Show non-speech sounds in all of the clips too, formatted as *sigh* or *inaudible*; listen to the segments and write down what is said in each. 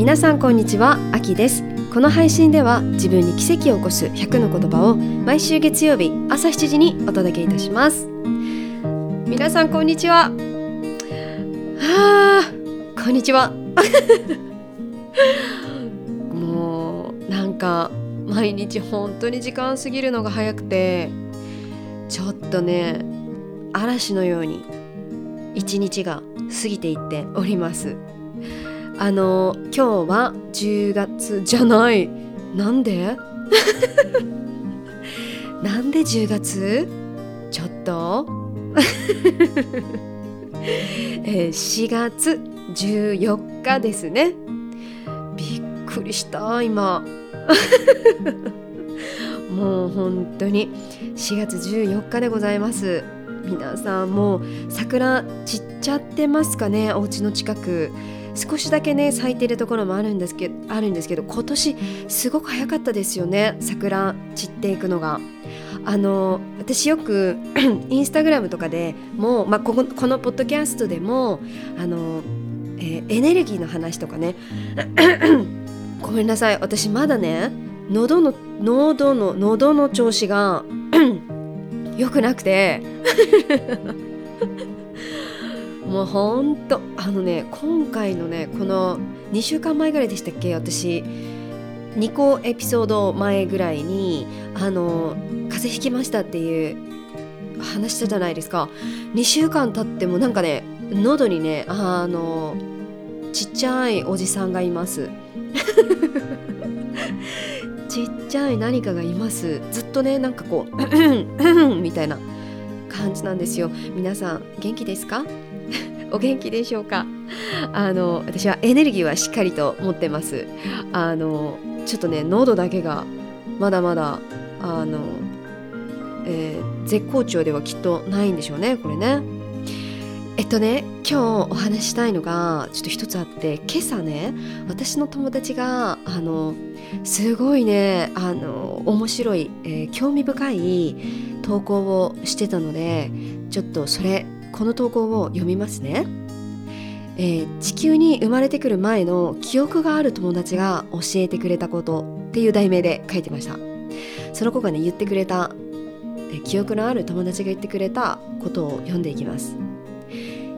皆さんこんにちはあきです。この配信では自分に奇跡を起こす100の言葉を毎週月曜日朝7時にお届けいたします。皆さんこんにちは。はあこんにちは。*laughs* もうなんか毎日本当に時間過ぎるのが早くてちょっとね嵐のように一日が過ぎていっております。あの今日は10月じゃない。なんで？*laughs* なんで10月？ちょっと。*laughs* えー、4月14日ですね。びっくりした今。*laughs* もう本当に。4月14日でございます。皆さんもう桜散っちゃってますかね？お家の近く。少しだけね咲いてるところもあるんですけどあるんですけど今年すごく早かったですよね桜散っていくのが。あの私よく *clears throat* インスタグラムとかでもう、まあ、こここのポッドキャストでもあの、えー、エネルギーの話とかね *clears throat* ごめんなさい私まだね喉の喉の喉の調子が *clears throat* 良くなくてもうほんとあのね今回のねこの2週間前ぐらいでしたっけ？私2個エピソード前ぐらいにあの風邪ひきましたっていう話したじゃないですか。2週間経ってもなんかね喉にねあのちっちゃいおじさんがいます。*laughs* ちっちゃい何かがいます。ずっとねなんかこう *clears throat* みたいな感じなんですよ。皆さん元気ですか？お元気でしょうか？あの私はエネルギーはしっかりと持ってます。あのちょっとね喉だけがまだまだあの、えー、絶好調ではきっとないんでしょうねこれね。えっとね今日お話したいのがちょっと一つあって今朝ね私の友達があのすごいねあの面白い、えー、興味深い投稿をしてたのでちょっとそれこの投稿を読みますね、えー、地球に生まれてくる前の記憶がある友達が教えてくれたことっていう題名で書いてました。その子がね言ってくれた、えー、記憶のある友達が言ってくれたことを読んでいきます。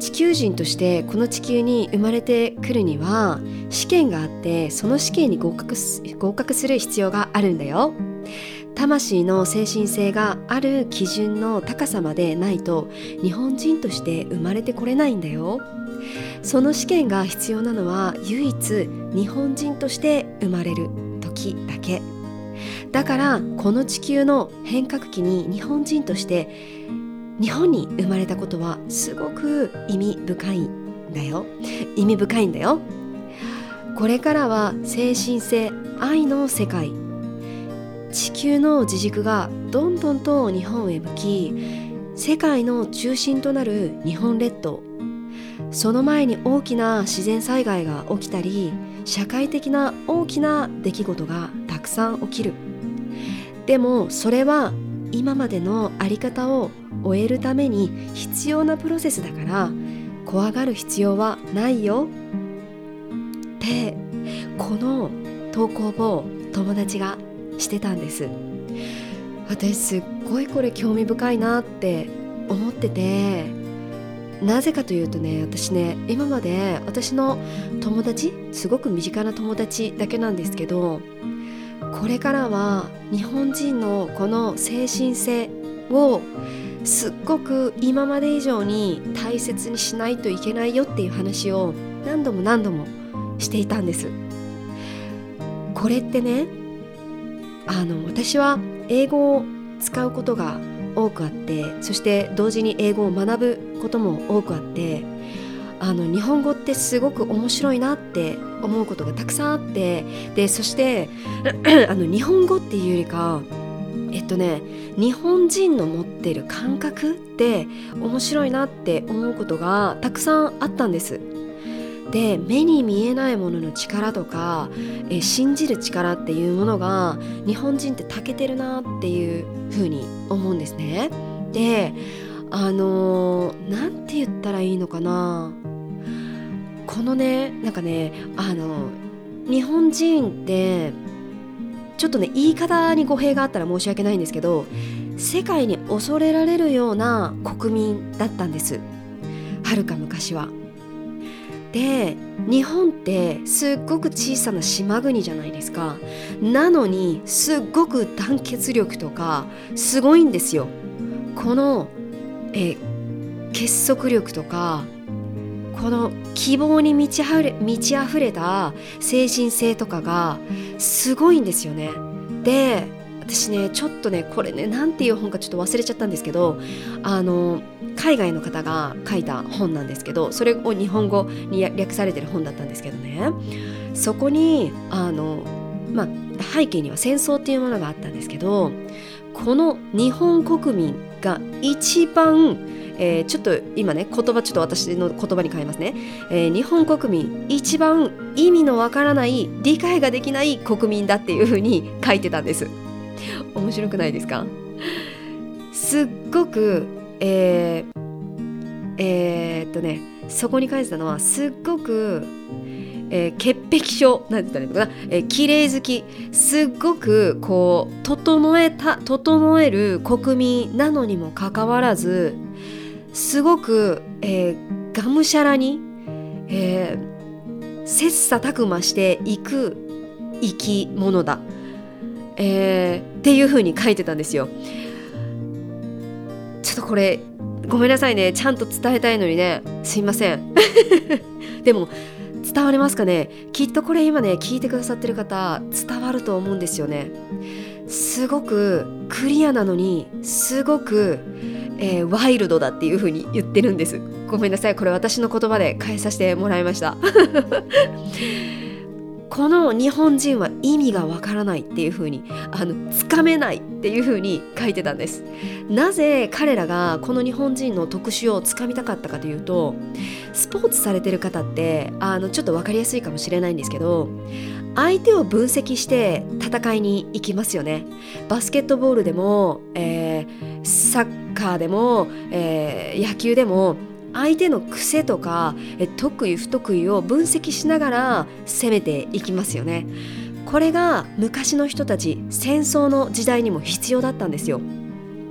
地球人としてこの地球に生まれてくるには試験があってその試験に合格合格する必要があるんだよ。魂の精神性がある基準の高さまでないと日本人として生まれてこれないんだよ。その試験が必要なのは唯一日本人として生まれる時だけ。だからこの地球の変革期に日本人として日本に生まれたことはすごく意味深いんだよ。意味深いんだよ。これからは精神性愛の世界地球の自軸がどんどんと日本へ向き世界の中心となる日本列島。その前に大きな自然災害が起きたり社会的な大きな出来事がたくさん起きる。でもそれは今までの在り方を終えるために必要なプロセスだから怖がる必要はないよ。ってこの投稿を友達がしてたんです。私すっごいこれ興味深いなって思っててなぜかというとね私ね今まで私の友達すごく身近な友達だけなんですけどこれからは日本人のこの精神性をすっごく今まで以上に大切にしないといけないよっていう話を何度も何度もしていたんです。これってねあの私は英語を使うことが多くあってそして同時に英語を学ぶことも多くあってあの日本語ってすごく面白いなって思うことがたくさんあってでそして *clears throat* あの日本語っていうよりかえっとね日本人の持ってる感覚って面白いなって思うことがたくさんあったんです。で目に見えないものの力とか、え信じる力っていうものが日本人って長けてるなっていうふうに思うんですね。であの何て言ったらいいのかなこのねなんかねあの日本人ってちょっとね言い方に語弊があったら申し訳ないんですけど世界に恐れられるような国民だったんですはるか昔は。で日本ってすっごく小さな島国じゃないですかなのにすっごく団結力とかすごいんですよこのえ結束力とかこの希望に満ちあふれ満ち溢れた精神性とかがすごいんですよね。で私ねちょっとねこれね何ていう本かちょっと忘れちゃったんですけどあの海外の方が書いた本なんですけどそれを日本語に略されてる本だったんですけどね。そこにあの、まあ、背景には戦争っていうものがあったんですけどこの日本国民が一番えー、ちょっと今ね言葉ちょっと私の言葉に変えますね、えー、日本国民一番意味のわからない理解ができない国民だっていうふうに書いてたんです。*laughs* 面白くないですか？すっごくえー、えー、っとねそこに書いてたのはすっごくえー、潔癖症なんて言ったらいいのかな、えー、綺麗好き。すっごくこう整えた整える国民なのにもかかわらずすごく、えー、がむしゃらに、えー、切磋琢磨していく生き物だ、えー、っていうふうに書いてたんですよ。ちょっとこれごめんなさいね。ちゃんと伝えたいのにね。すいません。*laughs* でも伝わりますかね？きっとこれ今ね聞いてくださってる方伝わると思うんですよね。すごくクリアなのにすごくえー、ワイルドだっていう風に言ってるんです。ごめんなさい。これ私の言葉で返させてもらいました。この日本人は意味がわからないっていう風にあのつかめないっていう風に書いてたんです。なぜ彼らがこの日本人の特殊をつかみたかったかというとスポーツされてる方ってあのちょっと分かりやすいかもしれないんですけど相手を分析して戦いに行きますよね。バスケットボールでも、えー、サッカーでも、えー、野球でも相手の癖とか得意不得意を分析しながら攻めていきますよね。これが昔の人たち戦争の時代にも必要だったんですよ。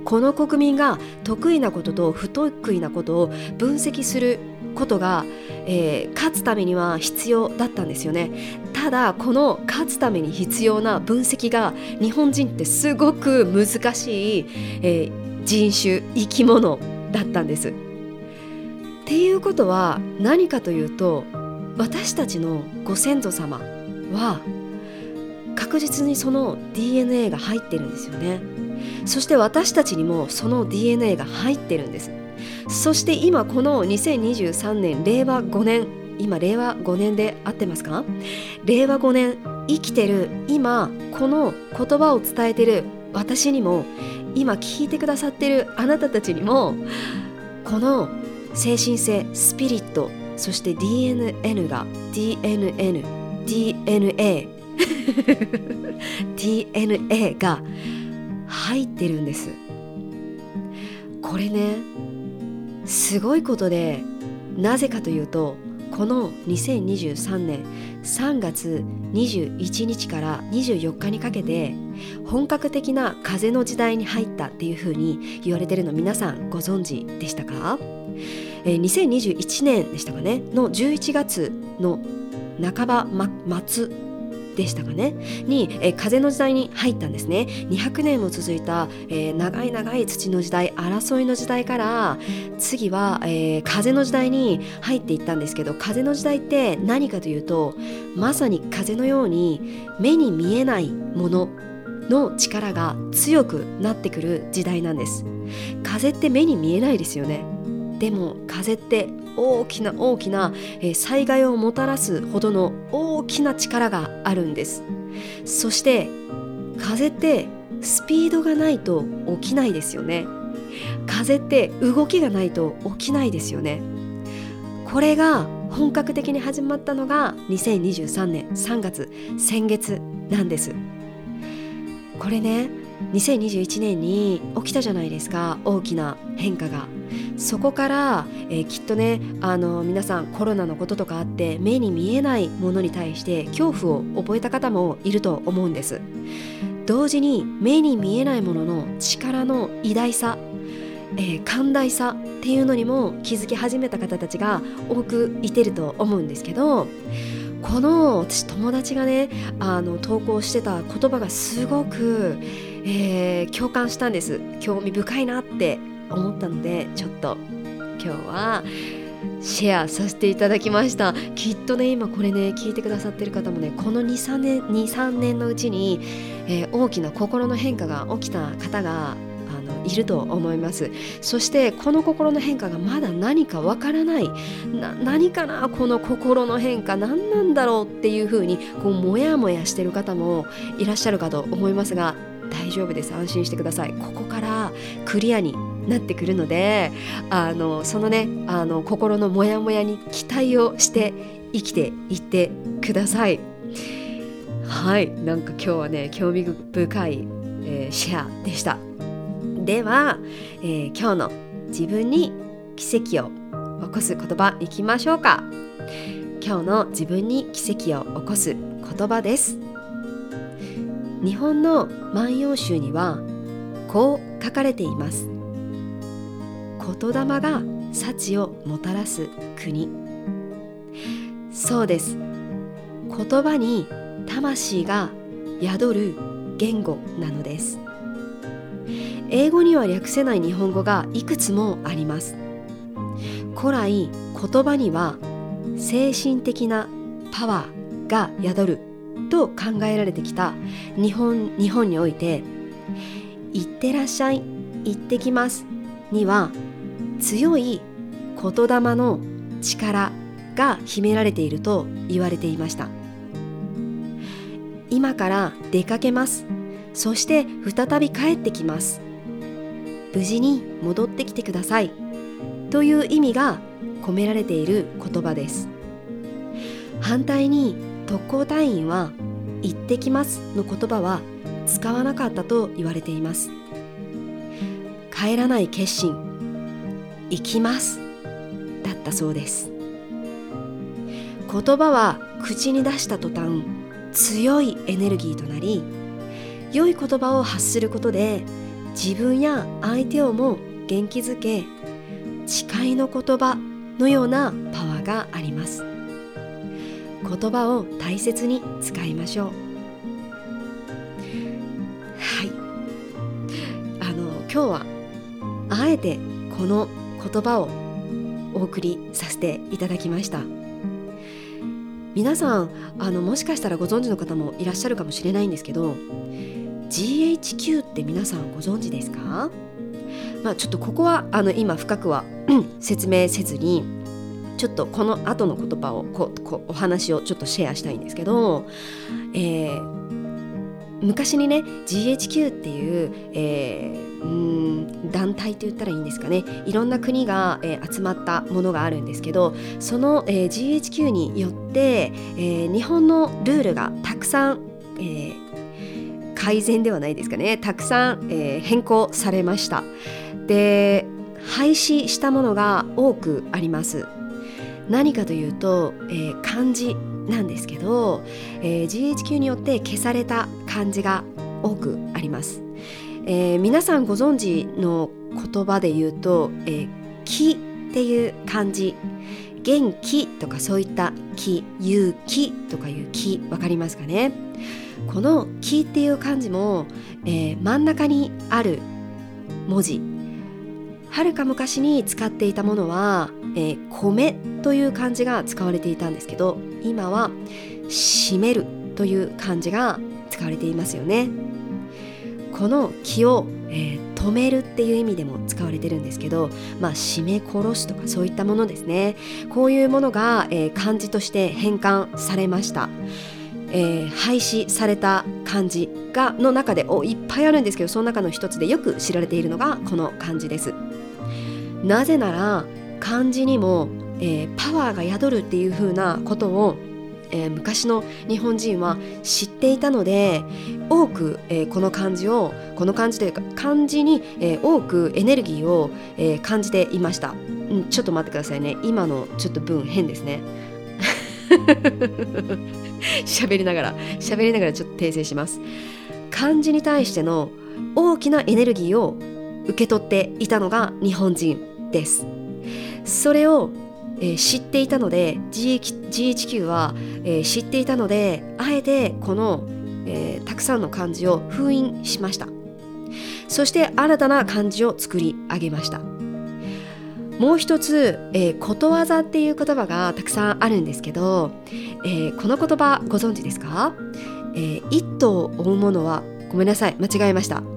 この国民が得意なことと不得意なことを分析することが、えー、勝つためには必要だったんですよね。ただこの勝つために必要な分析が日本人ってすごく難しい、えー、人種生き物だったんです。っていうことは何かというと私たちのご先祖様は確実にその DNA が入ってるんですよね。そして私たちにもその DNA が入ってるんです。そして今この2023年令和5年今令和5年で合ってますか？令和5年生きてる今この言葉を伝えてる私にも今聞いてくださってるあなたたちにもこの精神性スピリットそして DNN が DNN DNA DNA が入ってるんです。これねすごいことでなぜかというとこの2023年3月21日から24日にかけて本格的な風の時代に入ったっていうふうに言われてるの皆さんご存知でしたか、えー、2021年でしたかね？の11月の半ば、ま、末でしたかね？に、えー、風の時代に入ったんですね。200年も続いた、えー、長い長い土の時代争いの時代から次は、えー、風の時代に入っていったんですけど風の時代って何かというとまさに風のように目に見えないものの力が強くなってくる時代なんです。風って目に見えないですよね。でも風って大きな大きな災害をもたらすほどの大きな力があるんです。そして風ってスピードがないと起きないですよね。風って動きがないと起きないですよね。これが本格的に始まったのが2023年3月先月なんです。これね2021年に起きたじゃないですか。大きな変化が。そこから、えー、きっとねあの皆さんコロナのこととかあって目に見えないものに対して恐怖を覚えた方もいると思うんです。同時に目に見えないものの力の偉大さ、えー、寛大さっていうのにも気づき始めた方たちが多くいてると思うんですけどこの私友達がねあの投稿してた言葉がすごく、えー、共感したんです。興味深いなって思ったのでちょっと今日はシェアさせていただきました。きっとね今これね聞いてくださってる方もねこの23年 ,23 年のうちに、えー、大きな心の変化が起きた方がいると思います。そしてこの心の変化がまだ何かわからない何かなこの心の変化何なんだろうっていうふうにこうモヤモヤしてる方もいらっしゃるかと思いますが大丈夫です。安心してください。ここからクリアになってくるのであのそのねあの心のモヤモヤに期待をして生きていってください。はい。なんか今日はね興味深い、えー、シェアでした。では、えー、今日の自分に奇跡を起こす言葉いきましょうか。今日の自分に奇跡を起こす言葉です。日本の万葉集にはこう書かれています。言霊が幸をもたらす国。そうです。言葉に魂が宿る言語なのです。英語には略せない日本語がいくつもあります。古来言葉には精神的なパワーが宿ると考えられてきた日本日本において「いってらっしゃい」「行ってきます」には強い言霊の力が秘められていると言われていました。今から出かけます。そして再び帰ってきます。無事に戻ってきてください。という意味が込められている言葉です。反対に特攻隊員は行ってきますの言葉は使わなかったと言われています。帰らない決心。行きます。だったそうです。言葉は口に出した途端強いエネルギーとなり良い言葉を発することで自分や相手をも元気づけ誓いの言葉のようなパワーがあります。言葉を大切に使いましょう。はい。あの今日はあえてこの言葉をお送りさせていただきました。皆さんあのもしかしたらご存知の方もいらっしゃるかもしれないんですけど GHQ って皆さんご存知ですか？まあちょっとここはあの今深くは *clears throat* 説明せずにちょっとこの後の言葉をここお話をちょっとシェアしたいんですけど、えー、昔にね GHQ っていう、えー、うん団体と言ったらいいんですかね。いろんな国が、えー、集まったものがあるんですけどその、えー、GHQ によって、えー、日本のルールがたくさん、えー、改善ではないですかね。たくさん、えー、変更されました。で廃止したものが多くあります。何かというと、えー、漢字。なんですけど、えー、GHQ によって消された漢字が多くあります、えー、皆さんご存知の言葉で言うと「えー、気」っていう漢字。元気とかそういった気勇気とかいう気わかりますかね？この「木」っていう漢字も、えー、真ん中にある文字。はるか昔に使っていたものは「えー、米」という漢字が使われていたんですけど今は「締める」という漢字が使われていますよね。この気を、えー、止めるっていう意味でも使われてるんですけど、まあ、締め殺すとかそういったものですねこういうものが、えー、漢字として変換されました。えー、廃止された漢字がの中でおいっぱいあるんですけどその中の一つでよく知られているのがこの漢字ですなぜなら漢字にも、えー、パワーが宿るっていう風なことを、えー、昔の日本人は知っていたので多く、えー、この漢字をこの漢字というか漢字に、え、多くエネルギーを、え感じていました、ん、ちょっと待ってくださいね。今のちょっと文変ですね。*laughs* 喋りながら喋りながらちょっと訂正します。漢字に対しての大きなエネルギーを受け取っていたのが日本人です。それを、えー、知っていたので GHQ は、えー、知っていたのであえてこの、えー、たくさんの漢字を封印しました。そして新たな漢字を作り上げました。もう一つ、えー、ことわざっていう言葉がたくさんあるんですけど、えー、この言葉ご存知ですか、えー、一頭追うものはごめんなさい間違えました。*laughs*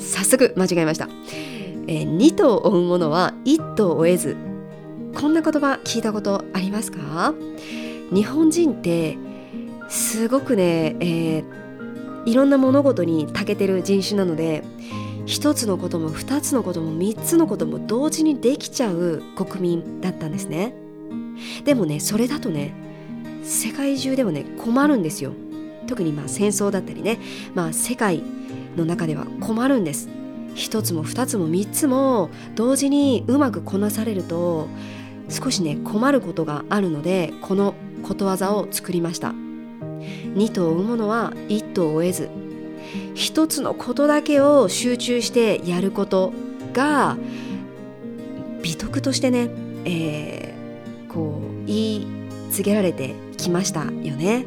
早速間違えました、えー、2頭追うものは1頭追えず。こんな言葉聞いたことありますか？日本人ってすごくね、えー、いろんな物事に長けてる人種なので一つのことも二つのことも三つのことも同時にできちゃう国民だったんですね。でもねそれだとね世界中でもね困るんですよ。特にまあ戦争だったりねまあ世界の中では困るんです。一つも二つも三つも同時にうまくこなされると少しね困ることがあるのでこのことわざを作りました二頭を追うものは一頭を追えず一つのことだけを集中してやることが美徳としてね、えー、こう言い告げられてきましたよね。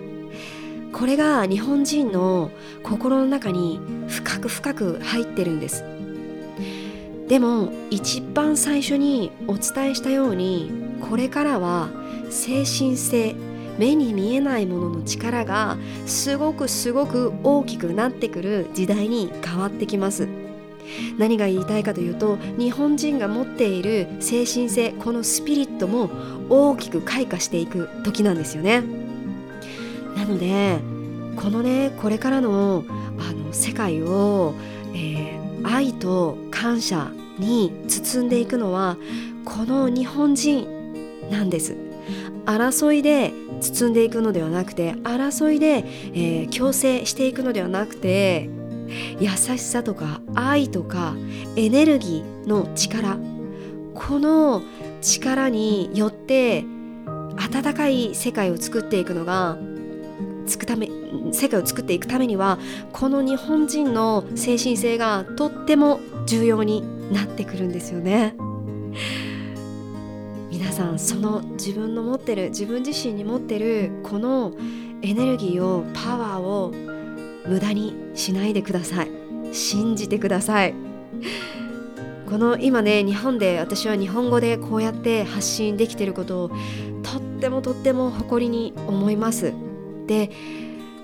これが日本人の心の中に深く深く入ってるんです。でも一番最初にお伝えしたようにこれからは精神性目に見えないものの力がすごくすごく大きくなってくる時代に変わってきます。何が言いたいかというと日本人が持っている精神性このスピリットも大きく開花していく時なんですよね。なのでこのねこれからのあの世界を、えー、愛と感謝に包んでいくのはこの日本人なんです。争いで包んでいくのではなくて争いで、えー、強制していくのではなくて優しさとか愛とかエネルギーの力。この力によって温かい世界を作っていくのがつくため世界を作っていくためにはこの日本人の精神性がとっても重要になってくるんですよね。皆さんその自分の持ってる自分自身に持ってるこのエネルギーをパワーを無駄にしないでください。信じてください。この今ね日本で私は日本語でこうやって発信できてることをとってもとっても誇りに思います。で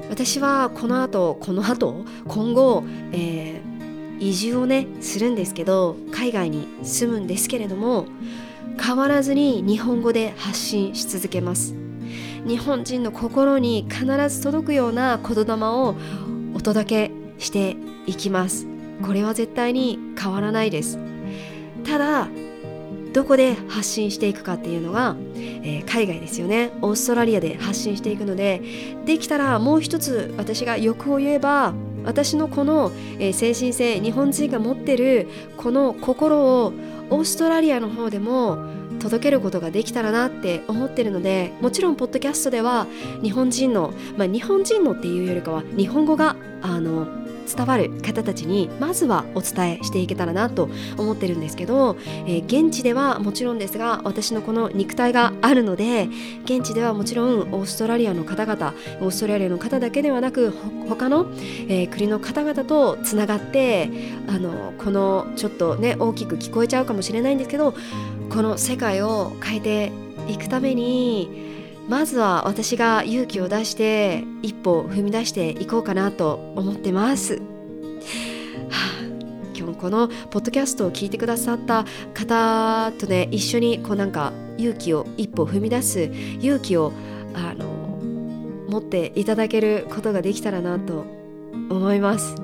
私はこの後この後今後、えー、移住をねするんですけど海外に住むんですけれども変わらずに日本語で発信し続けます。日本人の心に必ず届くような言霊をお届けしていきます。これは絶対に変わらないです。ただどこで発信していくかっていうのが、えー、海外ですよね。オーストラリアで発信していくのでできたらもう一つ私が欲を言えば私のこの、えー、精神性日本人が持ってるこの心をオーストラリアの方でも届けることができたらなって思ってるのでもちろんポッドキャストでは日本人の、まあ、日本人のっていうよりかは日本語があの伝わる方たちにまずはお伝えしていけたらなと思ってるんですけど、えー、現地ではもちろんですが私のこの肉体があるので現地ではもちろんオーストラリアの方々オーストラリアの方だけではなく他の、えー、国の方々とつながってあのこのちょっとね大きく聞こえちゃうかもしれないんですけどこの世界を変えていくためにまずは私が勇気を出して一歩踏み出していこうかなと思ってます。はあ、今日このポッドキャストを聞いてくださった方とね一緒にこうなんか勇気を一歩踏み出す勇気をあの持っていただけることができたらなと思います。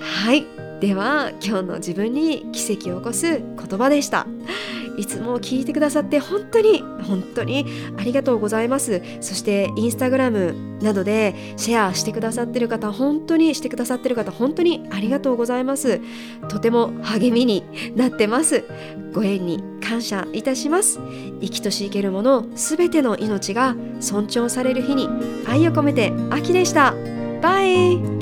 はいでは今日の自分に奇跡を起こす言葉でした。いつも聞いてくださって本当に本当にありがとうございます。そしてインスタグラムなどでシェアしてくださってる方本当にしてくださってる方本当にありがとうございます。とても励みになってます。ご縁に感謝いたします。生きとし生けるものすべての命が尊重される日に愛を込めて秋でした。バイ。